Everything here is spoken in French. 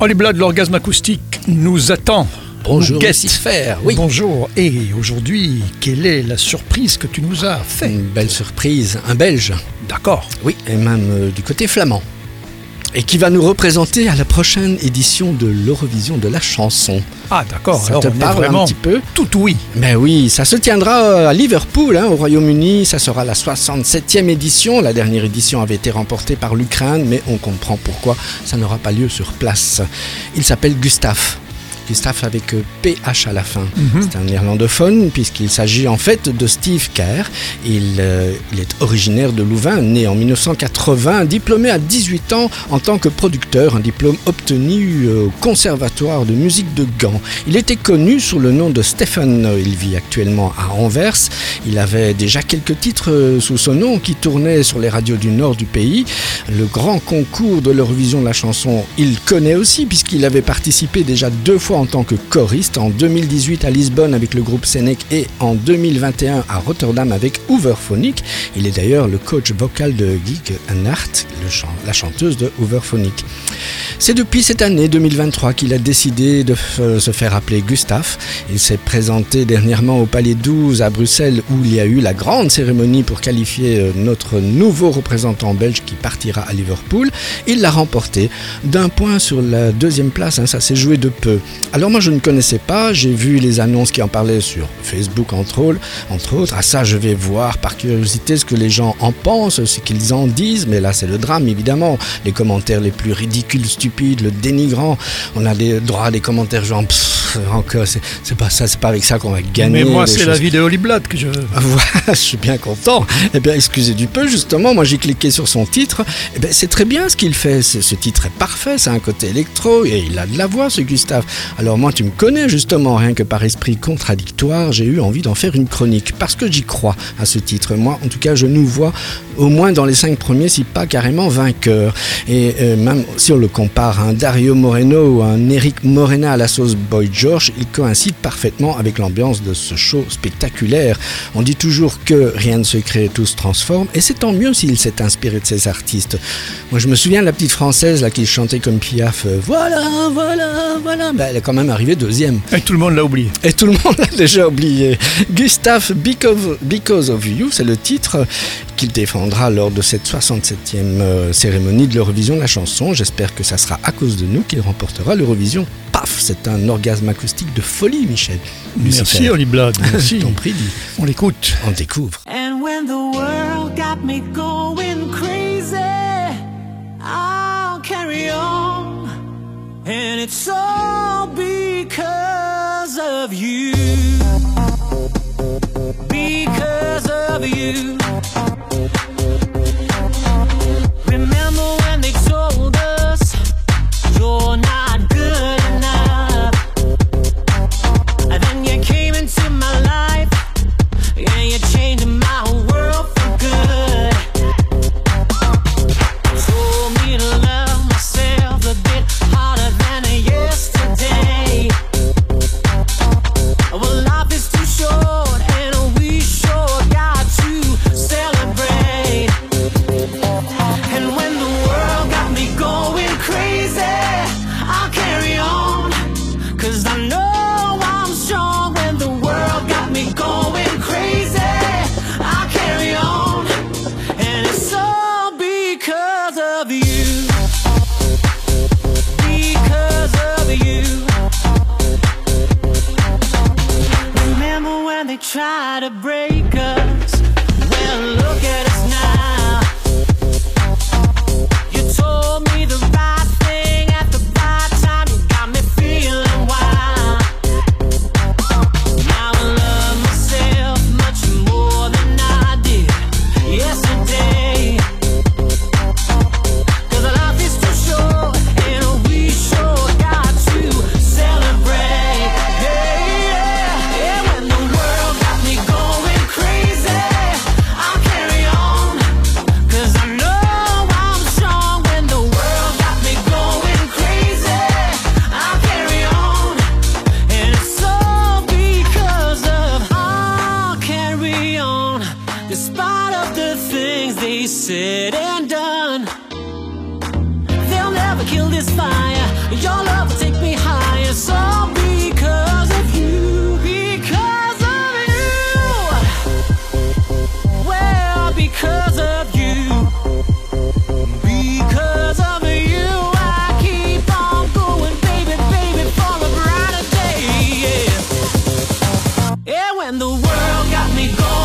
Holly Blood, l'orgasme acoustique, nous attend. Bonjour. Oui, Bonjour. Et aujourd'hui, quelle est la surprise que tu nous as fait? Une belle surprise. Un Belge, D'accord. oui, et même euh, du côté flamand. Et qui va nous représenter à la prochaine édition de l'Eurovision de la chanson. Ah, d'accord. Ça Alors, te on parle vraiment un petit peu tout oui. Ben oui, ça se tiendra euh, à Liverpool, hein, au Royaume-Uni. Ça sera la 67e édition. La dernière édition avait été remportée par l'Ukraine, mais on comprend pourquoi ça n'aura pas lieu sur place. Il s'appelle Gustave. Gustave avec euh, PH à la fin. C'est un néerlandophone puisqu'il s'agit en fait de Steve Kerr. Il, euh, il est originaire de Louvain, né en 1980, diplômé à 18 ans en tant que producteur, un diplôme obtenu euh, au Conservatoire de musique de Gand. Il était connu sous le nom de Stephen. Il vit actuellement à Anvers. Il avait déjà quelques titres euh, sous son nom qui tournaient sur les radios du nord du pays. Le grand concours de l'Eurovision de la chanson, il connaît aussi puisqu'il avait participé déjà deux fois en tant que choriste, en 2018 à Lisbonne avec le groupe Senec et en 2021 à Rotterdam avec Hooverphonic. Il est d'ailleurs le coach vocal de Geek chan- la chanteuse de Hooverphonic. C'est depuis cette année 2023 qu'il a décidé de f- se faire appeler Gustave. Il s'est présenté dernièrement au Palais 12 à Bruxelles où il y a eu la grande cérémonie pour qualifier euh, notre nouveau représentant belge qui partira à Liverpool. Il l'a remporté d'un point sur la deuxième place, hein, ça s'est joué de peu. Alors moi je ne connaissais pas, j'ai vu les annonces qui en parlaient sur Facebook entre autres, entre. À ça je vais voir par curiosité ce que les gens en pensent, ce qu'ils en disent, mais là c'est le drame évidemment. Les commentaires les plus ridicules, stupides, le dénigrant. On a des droits à des commentaires genre Pff, encore, c'est pas ça, c'est pas avec ça qu'on va gagner. Mais moi, c'est la vie de Holly Blood que je veux. voilà, je suis bien content. Eh bien, excusez du peu, justement, moi j'ai cliqué sur son titre. Eh bien, c'est très bien ce qu'il fait. Ce titre est parfait, c'est un côté électro et il a de la voix, ce Gustave. Alors moi, tu me connais justement, rien que par esprit contradictoire, j'ai eu envie d'en faire une chronique parce que j'y crois à ce titre. Moi, en tout cas, je nous vois au moins dans les cinq premiers, si pas carrément vainqueur. Et euh, même si on le compare à un Dario Moreno ou à un Eric Morena à la sauce Boy George, il coïncide parfaitement avec l'ambiance de ce show spectaculaire. On dit toujours que rien ne se crée, tout se transforme, et c'est tant mieux s'il s'est inspiré de ces artistes. Moi, je me souviens de la petite française là qui chantait comme Piaf. euh, voilà, voilà, voilà. Ben, elle est quand même arrivée deuxième. Et tout le monde l'a oublié. Et tout le monde l'a déjà oublié. Gustave Because, Because of You, c'est le titre qu'il lors de cette 67e euh, cérémonie de l'Eurovision de la chanson. J'espère que ça sera à cause de nous qu'il remportera l'Eurovision. Paf, c'est un orgasme acoustique de folie, Michel. Merci. Holly Blood. Merci. Ton prix, dis. On l'écoute. On découvre. And when the world got me going crazy, I'll carry on. And it's all. Because of you. try. kill this fire. Your love will take me higher. So because of you, because of you, well, because of you. Because of you, I keep on going, baby, baby, for a brighter day. Yeah. yeah, when the world got me going.